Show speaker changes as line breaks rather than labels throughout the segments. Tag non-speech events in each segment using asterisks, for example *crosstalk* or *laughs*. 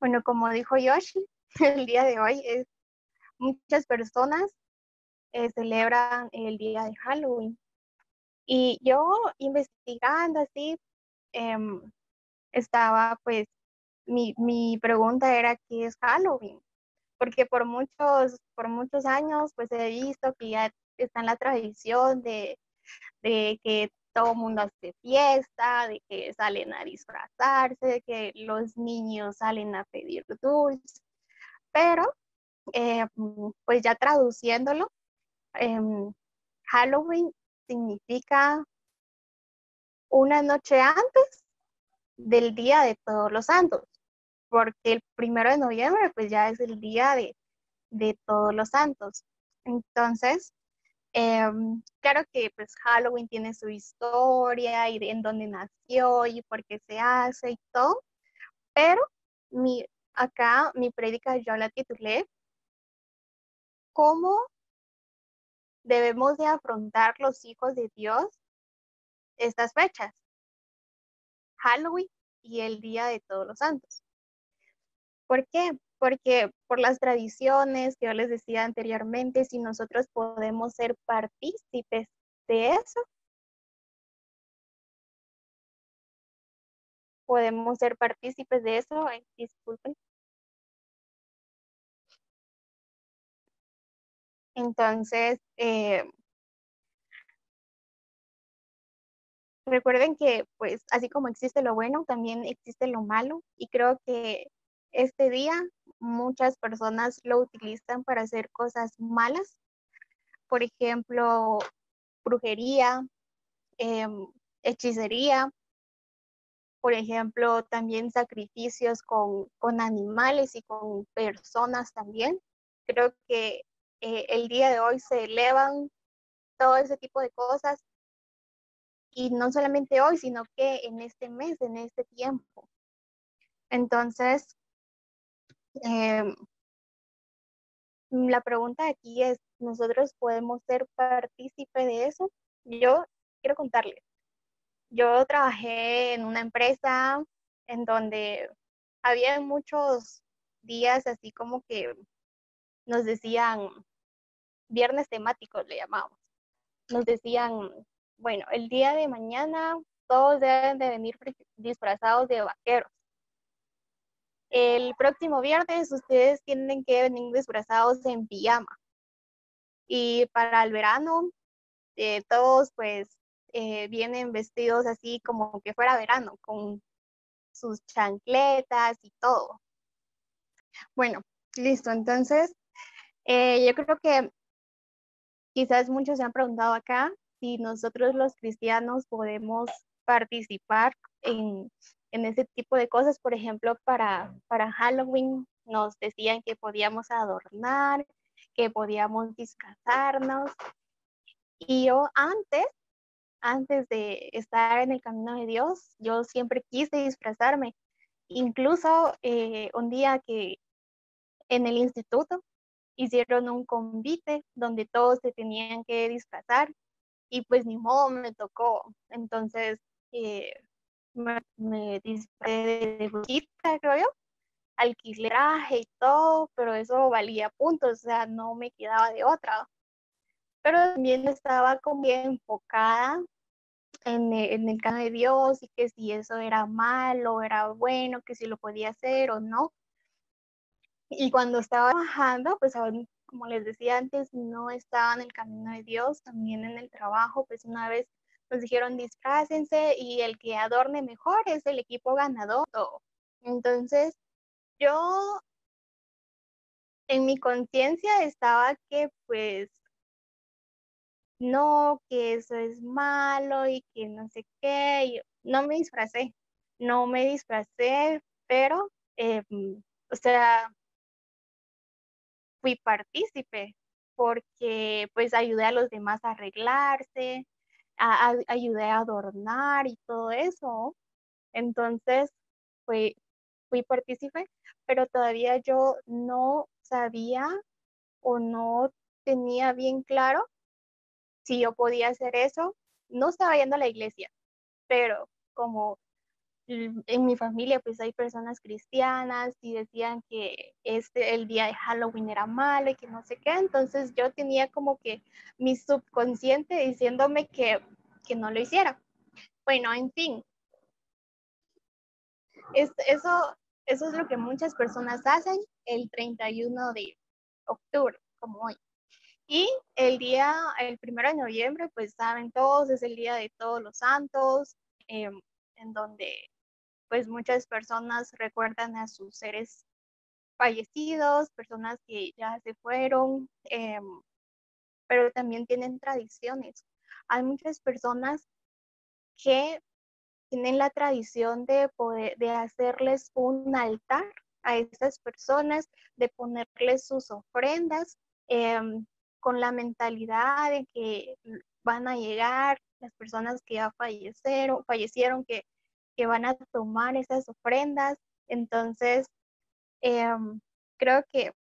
Bueno, como dijo Yoshi, *laughs* el día de hoy es muchas personas eh, celebran el día de Halloween. Y yo investigando así, em, estaba pues, mi, mi pregunta era, ¿qué es Halloween? Porque por muchos, por muchos años pues he visto que ya está en la tradición de, de que todo el mundo hace fiesta, de que salen a disfrazarse, de que los niños salen a pedir dulces, pero eh, pues ya traduciéndolo, em, Halloween significa una noche antes del Día de Todos los Santos, porque el primero de noviembre pues ya es el Día de, de Todos los Santos. Entonces, Em, claro que pues Halloween tiene su historia y de en dónde nació y por qué se hace y todo, pero mi, acá mi prédica yo la titulé ¿Cómo debemos de afrontar los hijos de Dios estas fechas? Halloween y el Día de Todos los Santos. ¿Por qué? Porque por las tradiciones que yo les decía anteriormente, si nosotros podemos ser partícipes de eso, podemos ser partícipes de eso, disculpen. Entonces, eh, recuerden que pues así como existe lo bueno, también existe lo malo y creo que este día muchas personas lo utilizan para hacer cosas malas, por ejemplo, brujería, em, hechicería, por ejemplo, también sacrificios con, animales y con personas también. Creo que eh, el día de hoy se elevan todo ese tipo de cosas y no solamente hoy, sino que en este mes, en este tiempo. Entonces, Em, la pregunta aquí es, ¿nosotros podemos ser partícipe de eso? Yo quiero contarles. Yo trabajé en una empresa en donde había muchos días así como que nos decían, viernes temáticos le llamamos. Nos decían, bueno, el día de mañana todos deben de venir disfrazados de vaqueros. El próximo viernes ustedes tienen que venir disfrazados en pijama. Y para el verano, eh, todos pues eh, vienen vestidos así como que fuera verano, con sus chancletas y todo. Bueno, listo. Entonces, eh, yo creo que quizás muchos se han preguntado acá si nosotros los cristianos podemos participar en en ese tipo de cosas. Por ejemplo, para, para Halloween nos decían que podíamos adornar, que podíamos disfrazarnos. Y yo antes, antes de estar en el camino de Dios, yo siempre quise disfrazarme. Incluso eh, un día que en el instituto hicieron un convite donde todos se tenían que disfrazar y pues ni modo me tocó. Entonces, eh, me, me de brujita, creo yo, alquilé traje y todo, pero eso valía puntos, o sea, no me quedaba de otra. Pero también estaba como bien enfocada en, en el camino de Dios y que si eso era malo, era bueno, que si lo podía hacer o no. Y cuando estaba trabajando, pues como les decía antes, no estaba en el camino de Dios, también en el trabajo, pues una vez nos dijeron disfrácense y el que adorne mejor es el equipo ganador. Entonces, yo en mi conciencia estaba que pues no, que eso es malo y que no sé qué. no me disfracé, no me disfracé, pero, em, o sea, fui partícipe porque pues ayudé a los demás a arreglarse, ayudé a adornar y todo eso. Entonces, fui, fui partícipe, pero todavía yo no sabía o no tenía bien claro si yo podía hacer eso. No estaba yendo a la iglesia, pero como en mi familia pues hay personas cristianas y decían que este el día de Halloween era malo y que no sé qué, entonces yo tenía como que mi subconsciente diciéndome que, que no lo hiciera. Bueno, en fin, es, eso, eso es lo que muchas personas hacen el 31 de octubre, como hoy. Y el día, el primero de noviembre, pues saben todos, es el día de todos los santos, em, en donde pues muchas personas recuerdan a sus seres fallecidos, personas que ya se fueron, em, pero también tienen tradiciones. Hay muchas personas que tienen la tradición de poder, de hacerles un altar a esas personas, de ponerles sus ofrendas em, con la mentalidad de que van a llegar las personas que ya fallecieron, fallecieron que que van a tomar esas ofrendas. Entonces, em, creo que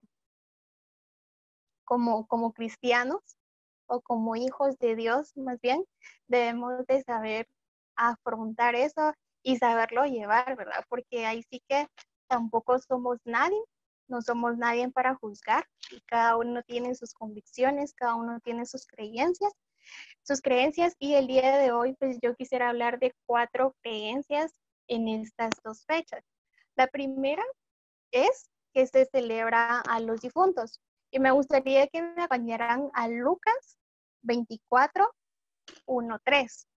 como, como cristianos o como hijos de Dios, más bien, debemos de saber afrontar eso y saberlo llevar, ¿verdad? Porque ahí sí que tampoco somos nadie, no somos nadie para juzgar y cada uno tiene sus convicciones, cada uno tiene sus creencias sus creencias y el día de hoy pues yo quisiera hablar de cuatro creencias en estas dos fechas. La primera es que se celebra a los difuntos y me gustaría que me acompañaran a Lucas 24, 1, 3.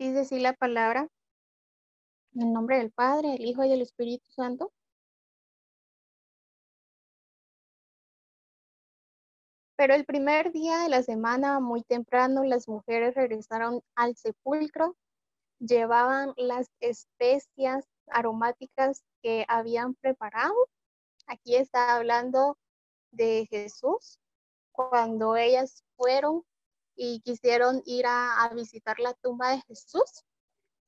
Dice así la palabra, en el nombre del Padre, del Hijo y del Espíritu Santo. Pero el primer día de la semana, muy temprano, las mujeres regresaron al sepulcro, llevaban las especias aromáticas que habían preparado. Aquí está hablando de Jesús, cuando ellas fueron y quisieron ir a, visitar la tumba de Jesús,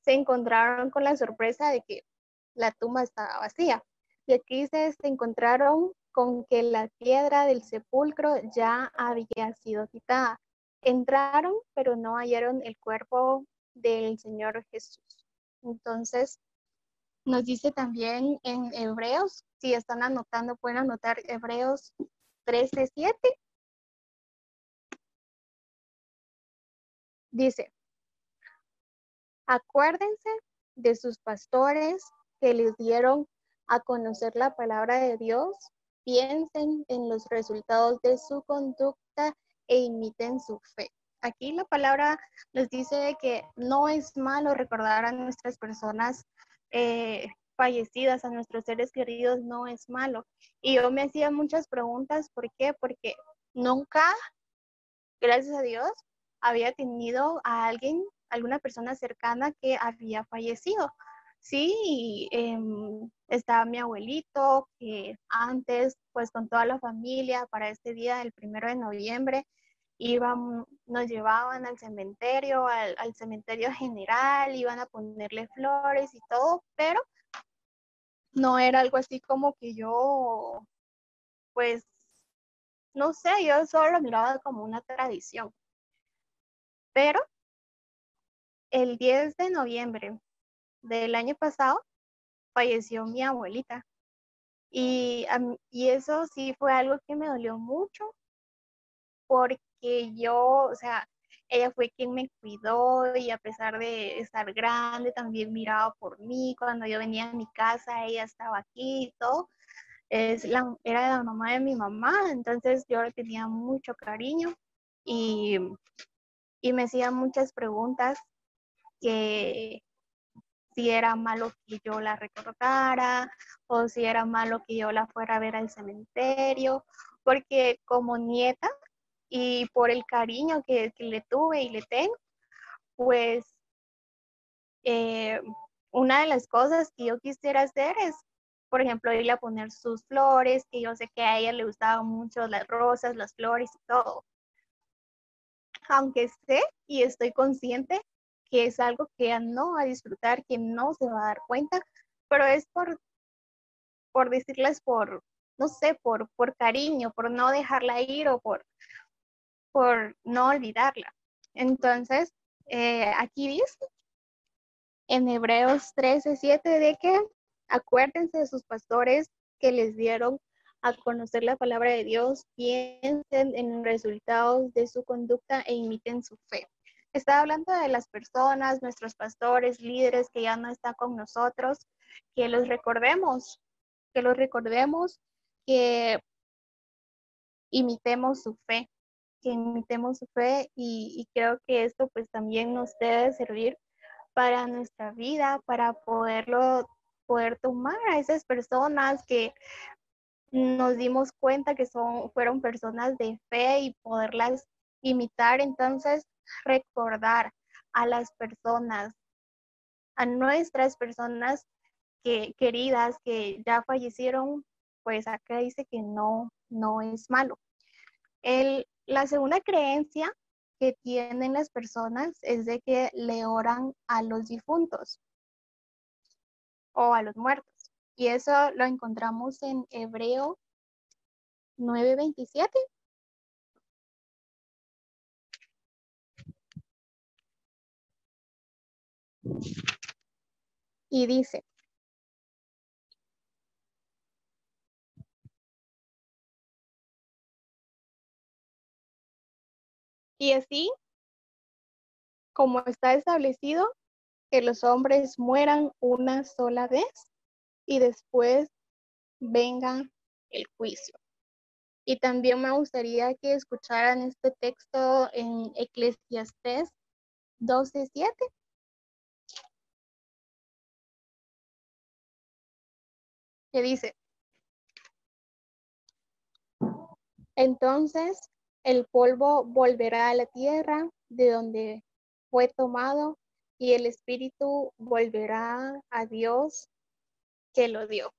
se encontraron con la sorpresa de que la tumba estaba vacía. Y aquí se, se encontraron con que la piedra del sepulcro ya había sido quitada. Entraron, pero no hallaron el cuerpo del Señor Jesús. Entonces, nos dice también en Hebreos, si están anotando, pueden anotar Hebreos 13, Dice, acuérdense de sus pastores que les dieron a conocer la palabra de Dios, piensen en los resultados de su conducta e imiten su fe. Aquí la palabra nos dice que no es malo recordar a nuestras personas eh, fallecidas, a nuestros seres queridos, no es malo. Y yo me hacía muchas preguntas, ¿por qué? Porque nunca, gracias a Dios, había tenido a alguien, alguna persona cercana que había fallecido. Sí, em, estaba mi abuelito, que antes, pues con toda la familia, para este día, el primero de noviembre, iban, nos llevaban al cementerio, al, al cementerio general, iban a ponerle flores y todo, pero no era algo así como que yo, pues, no sé, yo solo lo miraba como una tradición. Pero el 10 de noviembre del año pasado falleció mi abuelita. Y, y eso sí fue algo que me dolió mucho porque yo, o sea, ella fue quien me cuidó y a pesar de estar grande, también miraba por mí. Cuando yo venía a mi casa, ella estaba aquí todo. Es era la mamá de mi mamá, entonces yo le tenía mucho cariño y y me hacía muchas preguntas que si era malo que yo la recordara o si era malo que yo la fuera a ver al cementerio, porque como nieta y por el cariño que, le tuve y le tengo, pues eh, una de las cosas que yo quisiera hacer es, por ejemplo, irle a poner sus flores, que yo sé que a ella le gustaban mucho las rosas, las flores y todo aunque sé y estoy consciente que es algo que no va a disfrutar, que no se va a dar cuenta, pero es por, por decirles por, no sé, por, por cariño, por no dejarla ir o por, por no olvidarla. Entonces, eh, aquí dice en Hebreos 13, 7 de que acuérdense de sus pastores que les dieron a conocer la palabra de Dios, piensen en resultados de su conducta e imiten su fe. Está hablando de las personas, nuestros pastores, líderes que ya no están con nosotros, que los recordemos, que los recordemos, que imitemos su fe, que imitemos su fe y, y creo que esto pues también nos debe servir para nuestra vida, para poderlo, poder tomar a esas personas que nos dimos cuenta que son, fueron personas de fe y poderlas imitar. Entonces, recordar a las personas, a nuestras personas que, queridas que ya fallecieron, pues acá dice que no, no es malo. El, la segunda creencia que tienen las personas es de que le oran a los difuntos o a los muertos. Y eso lo encontramos en Hebreo 9:27. Y dice, y así como está establecido que los hombres mueran una sola vez y después venga el juicio. Y también me gustaría que escucharan este texto en Eclesiastes 12:7. Que dice, entonces el polvo volverá a la tierra de donde fue tomado y el espíritu volverá a Dios que lo dio.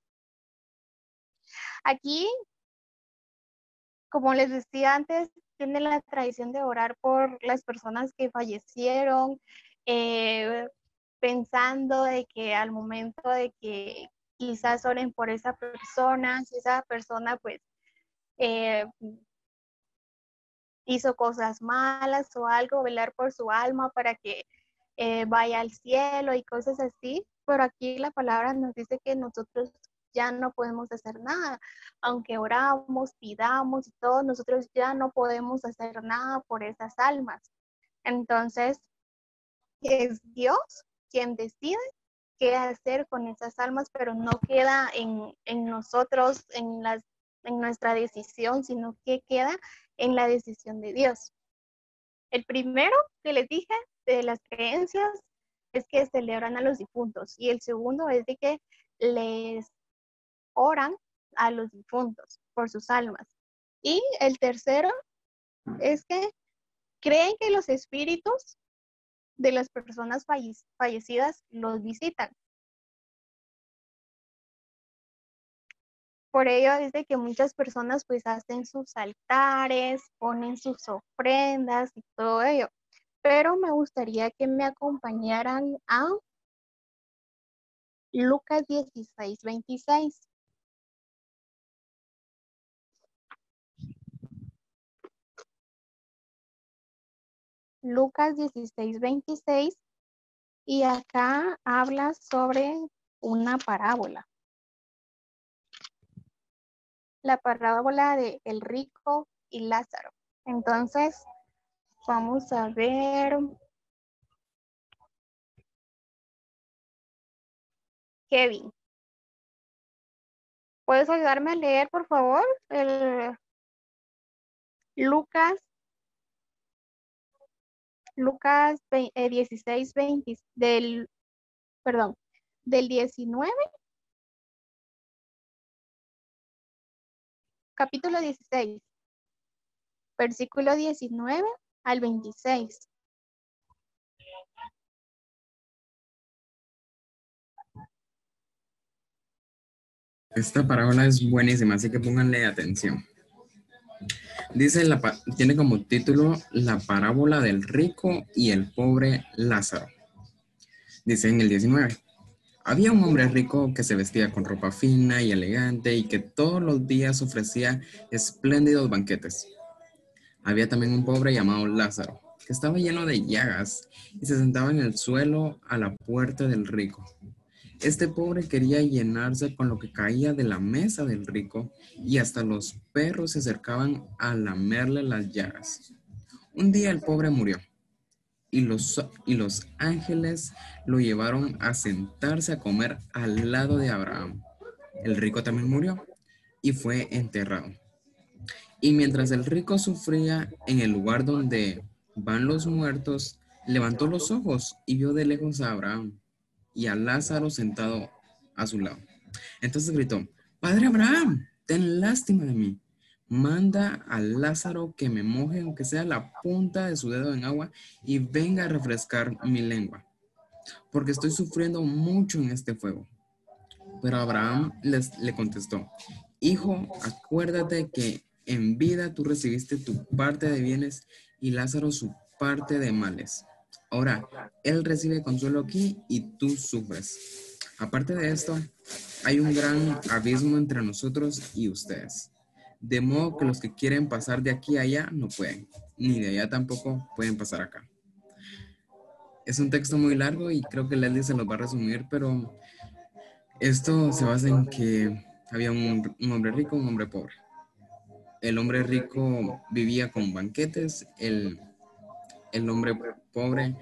Aquí, como les decía antes, tiene la tradición de orar por las personas que fallecieron, eh, pensando de que al momento de que quizás oren por esa persona, si esa persona pues eh, hizo cosas malas o algo, velar por su alma para que eh, vaya al cielo y cosas así, pero aquí la palabra nos dice que nosotros ya no podemos hacer nada, aunque oramos, pidamos y todo, nosotros ya no podemos hacer nada por esas almas. Entonces, es Dios quien decide qué hacer con esas almas, pero no queda en, en nosotros, en, las, en nuestra decisión, sino que queda en la decisión de Dios. El primero que les dije de las creencias es que celebran a los difuntos y el segundo es de que les oran a los difuntos por sus almas. Y el tercero es que creen que los espíritus de las personas fallecidas los visitan. Por ello es de que muchas personas pues hacen sus altares, ponen sus ofrendas y todo ello. Pero me gustaría que me acompañaran a Lucas 16, 26. Lucas 16, 26. Y acá habla sobre una parábola la parábola de el rico y Lázaro. Entonces, vamos a ver. Kevin. ¿Puedes ayudarme a leer, por favor? El Lucas. Lucas 16, 20, eh, del, perdón, del 19 capítulo 16, versículo 19 al 26.
Esta parábola es buenísima, así que pónganle atención. Dice, la, tiene como título La parábola del rico y el pobre Lázaro. Dice en el 19. Había un hombre rico que se vestía con ropa fina y elegante y que todos los días ofrecía espléndidos banquetes. Había también un pobre llamado Lázaro, que estaba lleno de llagas y se sentaba en el suelo a la puerta del rico. Este pobre quería llenarse con lo que caía de la mesa del rico y hasta los perros se acercaban a lamerle las llagas. Un día el pobre murió y los, y los ángeles lo llevaron a sentarse a comer al lado de Abraham. El rico también murió y fue enterrado. Y mientras el rico sufría en el lugar donde van los muertos, levantó los ojos y vio de lejos a Abraham y a Lázaro sentado a su lado. Entonces gritó, Padre Abraham, ten lástima de mí manda a Lázaro que me moje, aunque sea la punta de su dedo en agua, y venga a refrescar mi lengua, porque estoy sufriendo mucho en este fuego. Pero Abraham les, le contestó, Hijo, acuérdate que en vida tú recibiste tu parte de bienes y Lázaro su parte de males. Ahora, él recibe consuelo aquí y tú sufres. Aparte de esto, hay un gran abismo entre nosotros y ustedes de modo que los que quieren pasar de aquí a allá no pueden, ni de allá tampoco pueden pasar acá. Es un texto muy largo y creo que Leslie se lo va a resumir, pero esto se basa en que había un, hombre rico, un hombre pobre. El hombre rico vivía con banquetes, el, el hombre pobre,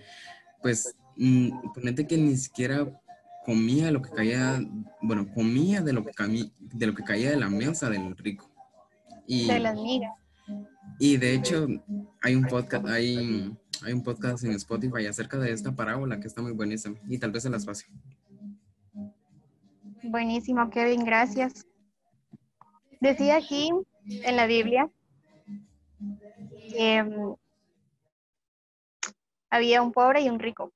pues, mm, ponete que ni siquiera comía lo que caía, bueno, comía de lo que, de lo que caía de la mesa del rico.
Y, de las
Y de hecho, hay un podcast, hay, hay un podcast en Spotify acerca de esta parábola que está muy buenísima y tal vez se las pase.
Buenísimo, Kevin, gracias. Decía aquí en la Biblia mm, había un pobre y un rico.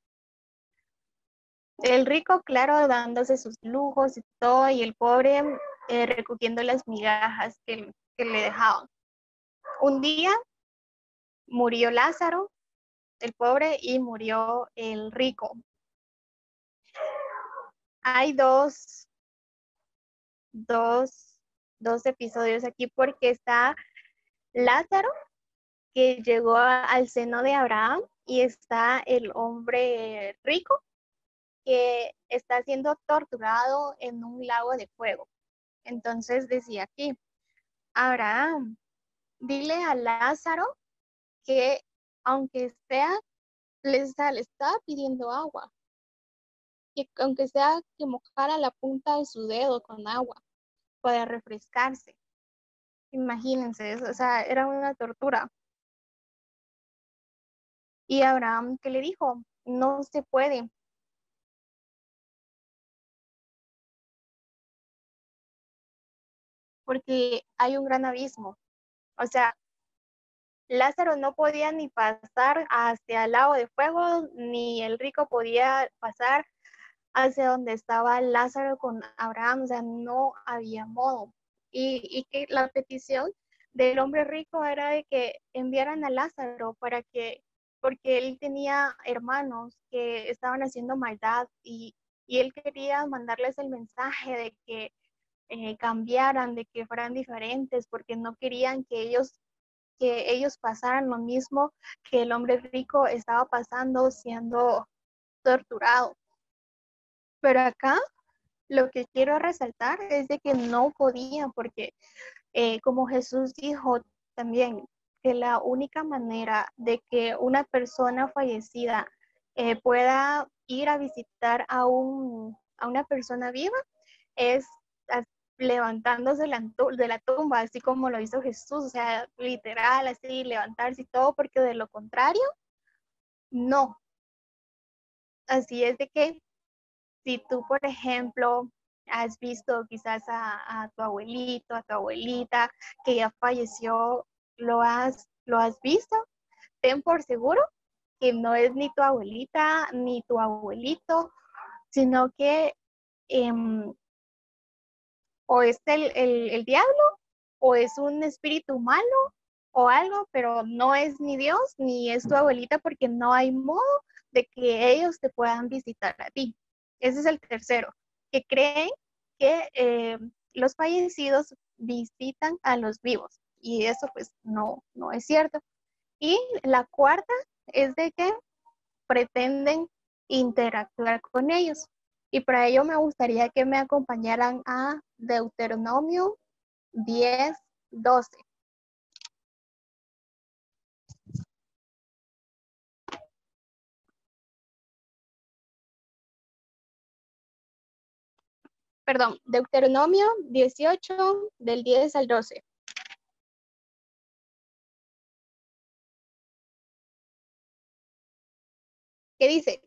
El rico, claro, dándose sus lujos y todo, y el pobre eh, recogiendo las migajas que, que le dejaban. Un día murió Lázaro, el pobre, y murió el rico. Hay dos, dos, dos episodios aquí porque está Lázaro, que llegó al seno de Abraham, y está el hombre rico, que está siendo torturado en un lago de fuego. Entonces decía aquí, Abraham, dile a Lázaro que aunque sea, le está, le está pidiendo agua, que aunque sea que mojara la punta de su dedo con agua para refrescarse. Imagínense eso, o sea, era una tortura. Y Abraham, ¿qué le dijo? No se puede, porque hay un gran abismo. O sea, Lázaro no podía ni pasar hacia el lago de fuego, ni el rico podía pasar hacia donde estaba Lázaro con Abraham, o sea, no había modo. Y, y que la petición del hombre rico era de que enviaran a Lázaro para que, porque él tenía hermanos que estaban haciendo maldad y, y él quería mandarles el mensaje de que eh, cambiaran, de que fueran diferentes, porque no querían que ellos, que ellos pasaran lo mismo que el hombre rico estaba pasando siendo torturado. Pero acá lo que quiero resaltar es de que no podían, porque eh, como Jesús dijo también, que la única manera de que una persona fallecida eh, pueda ir a visitar a, un, a una persona viva es levantándose de la tumba, así como lo hizo Jesús, o sea, literal, así, levantarse y todo, porque de lo contrario, no. Así es de que si tú, por ejemplo, has visto quizás a, tu abuelito, a tu abuelita que ya falleció, lo has, lo has visto, ten por seguro que no es ni tu abuelita ni tu abuelito, sino que em, o es el, el, diablo, o es un espíritu malo, o algo, pero no es ni Dios ni es tu abuelita porque no hay modo de que ellos te puedan visitar a ti. Ese es el tercero, que creen que eh, los fallecidos visitan a los vivos y eso pues no, no es cierto. Y la cuarta es de que pretenden interactuar con ellos. Y para ello me gustaría que me acompañaran a Deuteronomio 10, 12. Perdón, Deuteronomio 18 del 10 al 12. ¿Qué dice?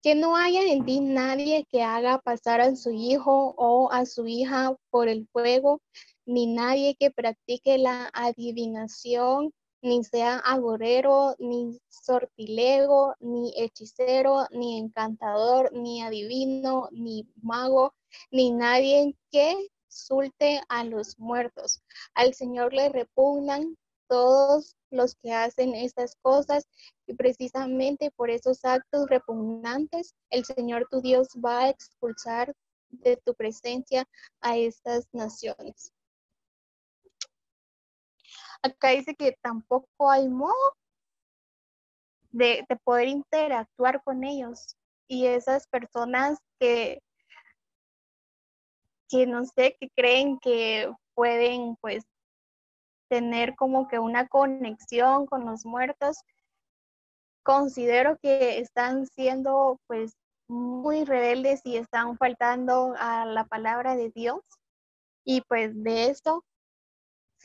Que no haya en ti nadie que haga pasar a su hijo o a su hija por el fuego, ni nadie que practique la adivinación, ni sea agorero, ni sortilego, ni hechicero, ni encantador, ni adivino, ni mago, ni nadie que sulte a los muertos. Al Señor le repugnan todos los que hacen estas cosas y precisamente por esos actos repugnantes el Señor tu Dios va a expulsar de tu presencia a estas naciones. Acá dice que tampoco hay modo de, de poder interactuar con ellos y esas personas que que no sé, que creen que pueden pues tener como que una conexión con los muertos, considero que están siendo pues muy rebeldes y están faltando a la palabra de Dios. Y pues de esto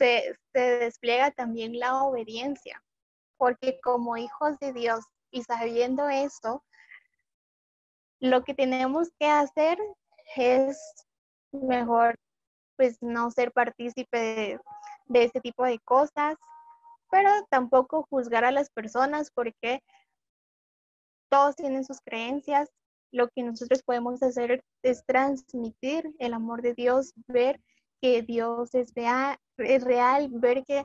se, se despliega también la obediencia, porque como hijos de Dios y sabiendo esto, lo que tenemos que hacer es mejor pues no ser partícipe de, de este tipo de cosas, pero tampoco juzgar a las personas porque todos tienen sus creencias. Lo que nosotros podemos hacer es transmitir el amor de Dios, ver que Dios es real, es real ver que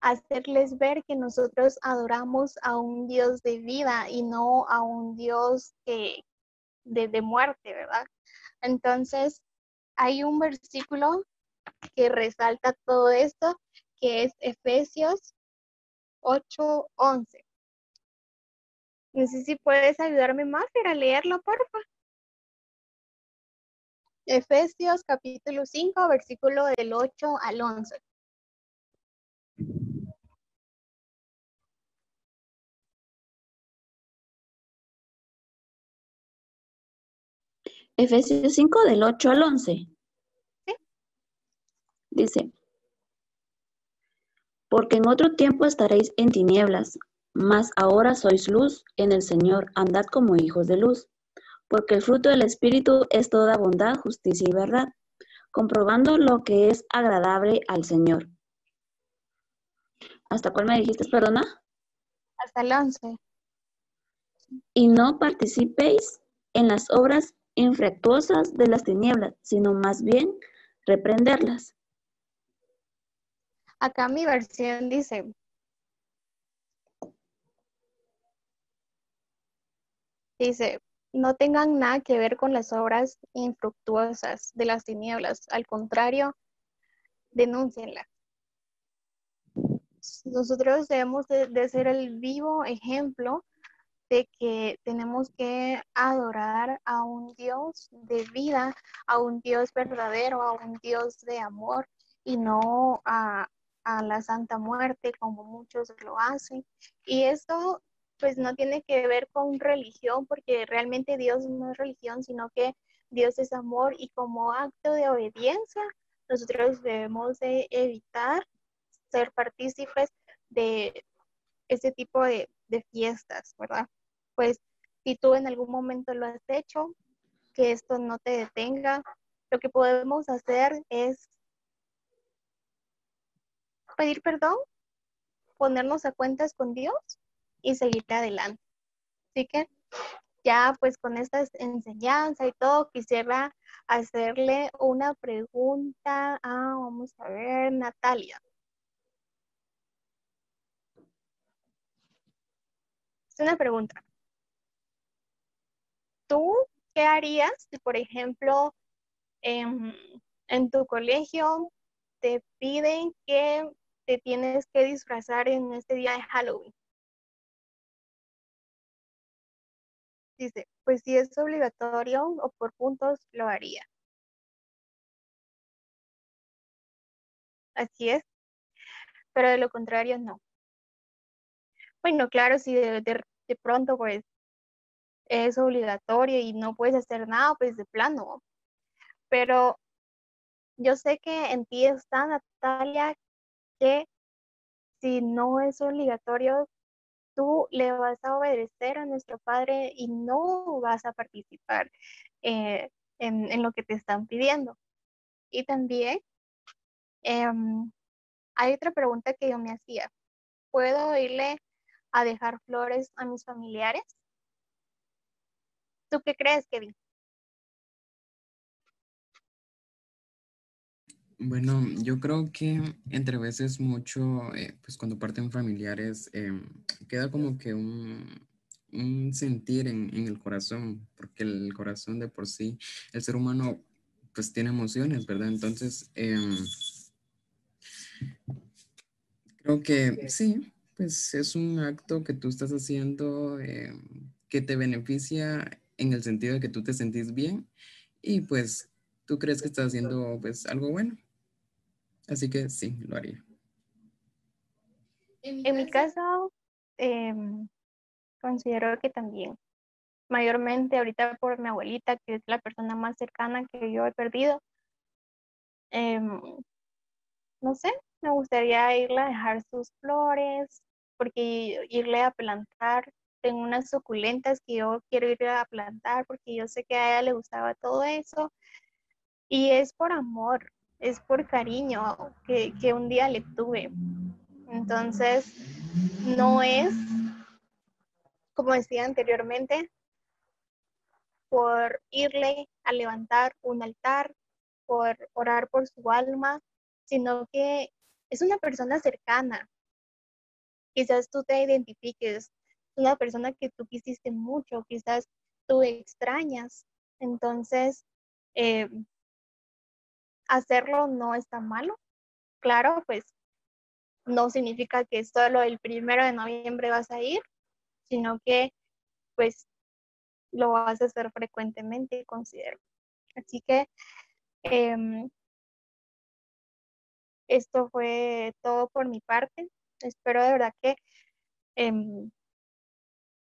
hacerles ver que nosotros adoramos a un Dios de vida y no a un Dios que, de, muerte, ¿verdad? Entonces, hay un versículo que resalta todo esto, que es Efesios 8:11. No sé si puedes ayudarme más a leerlo, porfa. Efesios capítulo 5, versículo del 8 al 11.
Efesios 5 del 8 al 11. Dice, porque en otro tiempo estaréis en tinieblas, mas ahora sois luz en el Señor, andad como hijos de luz, porque el fruto del Espíritu es toda bondad, justicia y verdad, comprobando lo que es agradable al Señor. ¿Hasta cuál me dijiste, perdona?
Hasta el 11.
Y no participéis en las obras infructuosas de las tinieblas, sino más bien reprenderlas.
Acá mi versión dice, dice, no tengan nada que ver con las obras infructuosas de las tinieblas, al contrario, denúncienlas. Nosotros debemos de, ser el vivo ejemplo de que tenemos que adorar a un Dios de vida, a un Dios verdadero, a un Dios de amor y no a, a la Santa Muerte, como muchos lo hacen. Y esto pues no tiene que ver con religión, porque realmente Dios no es religión, sino que Dios es amor y como acto de obediencia, nosotros debemos de evitar ser partícipes de ese tipo de, de fiestas, ¿verdad? Pues si tú en algún momento lo has hecho, que esto no te detenga, lo que podemos hacer es pedir perdón, ponernos a cuentas con Dios y seguir adelante. Así que ya pues con esta enseñanza y todo, quisiera hacerle una pregunta a, vamos a ver, Natalia. Es una pregunta. ¿Tú ¿qué harías si, por ejemplo, en, en tu colegio te piden que te tienes que disfrazar en este día de Halloween? Dice, pues si es obligatorio o por puntos, lo haría. Así es, pero de lo contrario, no. Bueno, claro, si de, de pronto pues es obligatorio y no puedes hacer nada, pues de plano. Pero yo sé que en ti está, Natalia, que si no es obligatorio, tú le vas a obedecer a nuestro Padre y no vas a participar eh, en, lo que te están pidiendo. Y también em, hay otra pregunta que yo me hacía. ¿Puedo irle a dejar flores a mis familiares? ¿Tú qué crees, Kevin?
Bueno, yo creo que entre veces mucho, eh, pues cuando parten familiares, em, queda como que un, sentir en, el corazón, porque el corazón de por sí, el ser humano, pues tiene emociones, ¿verdad? Entonces, em, creo que sí, pues es un acto que tú estás haciendo em, que te beneficia en el sentido de que tú te sentís bien y pues tú crees que estás haciendo pues algo bueno. Así que sí, lo haría.
En mi caso, em, considero que también, mayormente ahorita por mi abuelita, que es la persona más cercana que yo he perdido, em, no sé, me gustaría irle a dejar sus flores, porque irle a plantar tengo unas suculentas que yo quiero ir a plantar porque yo sé que a ella le gustaba todo eso. Y es por amor, es por cariño que, que un día le tuve. Entonces, no es, como decía anteriormente, por irle a levantar un altar, por orar por su alma, sino que es una persona cercana. Quizás tú te identifiques una persona que tú quisiste mucho, quizás tú extrañas. Entonces, eh, hacerlo no está malo. Claro, pues no significa que solo el primero de noviembre vas a ir, sino que pues lo vas a hacer frecuentemente, considero. Así que em, esto fue todo por mi parte. Espero de verdad que em,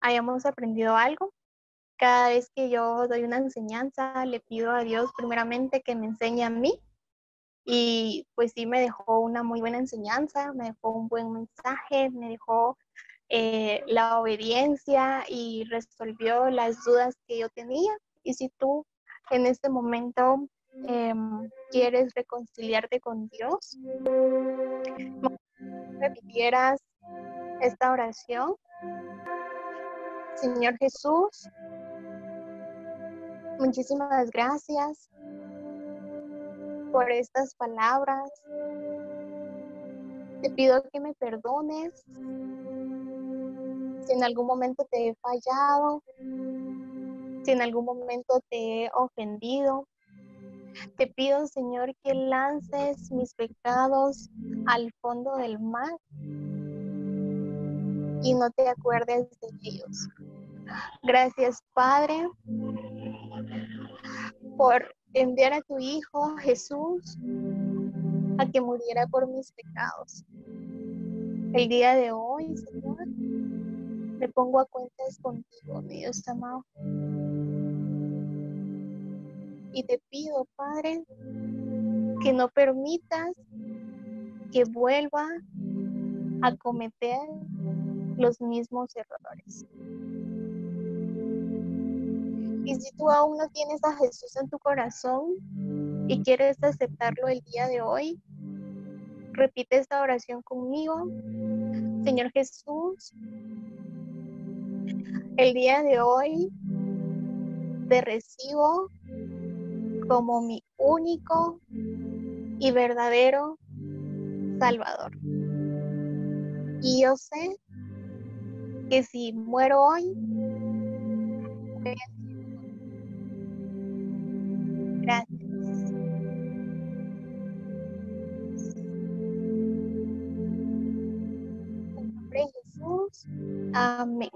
hayamos aprendido algo. Cada vez que yo doy una enseñanza, le pido a Dios primeramente que me enseñe a mí. Y pues sí me dejó una muy buena enseñanza, me dejó un buen mensaje, me dejó eh, la obediencia y resolvió las dudas que yo tenía. Y si tú en este momento em, quieres reconciliarte con Dios, repitieras esta oración Señor Jesús, muchísimas gracias por estas palabras. Te pido que me perdones si en algún momento te he fallado, si en algún momento te he ofendido. Te pido, Señor, que lances mis pecados al fondo del mar y no te acuerdes de ellos. Gracias, Padre, por enviar a tu Hijo Jesús a que muriera por mis pecados. El día de hoy, Señor, me pongo a cuentas contigo, mi Dios amado. Y te pido, Padre, que no permitas que vuelva a cometer los mismos errores. Y si tú aún no tienes a Jesús en tu corazón y quieres aceptarlo el día de hoy, repite esta oración conmigo. Señor Jesús, el día de hoy te recibo como mi único y verdadero Salvador. Y yo sé que si muero hoy, Gracias. En nombre de Jesús. Amén.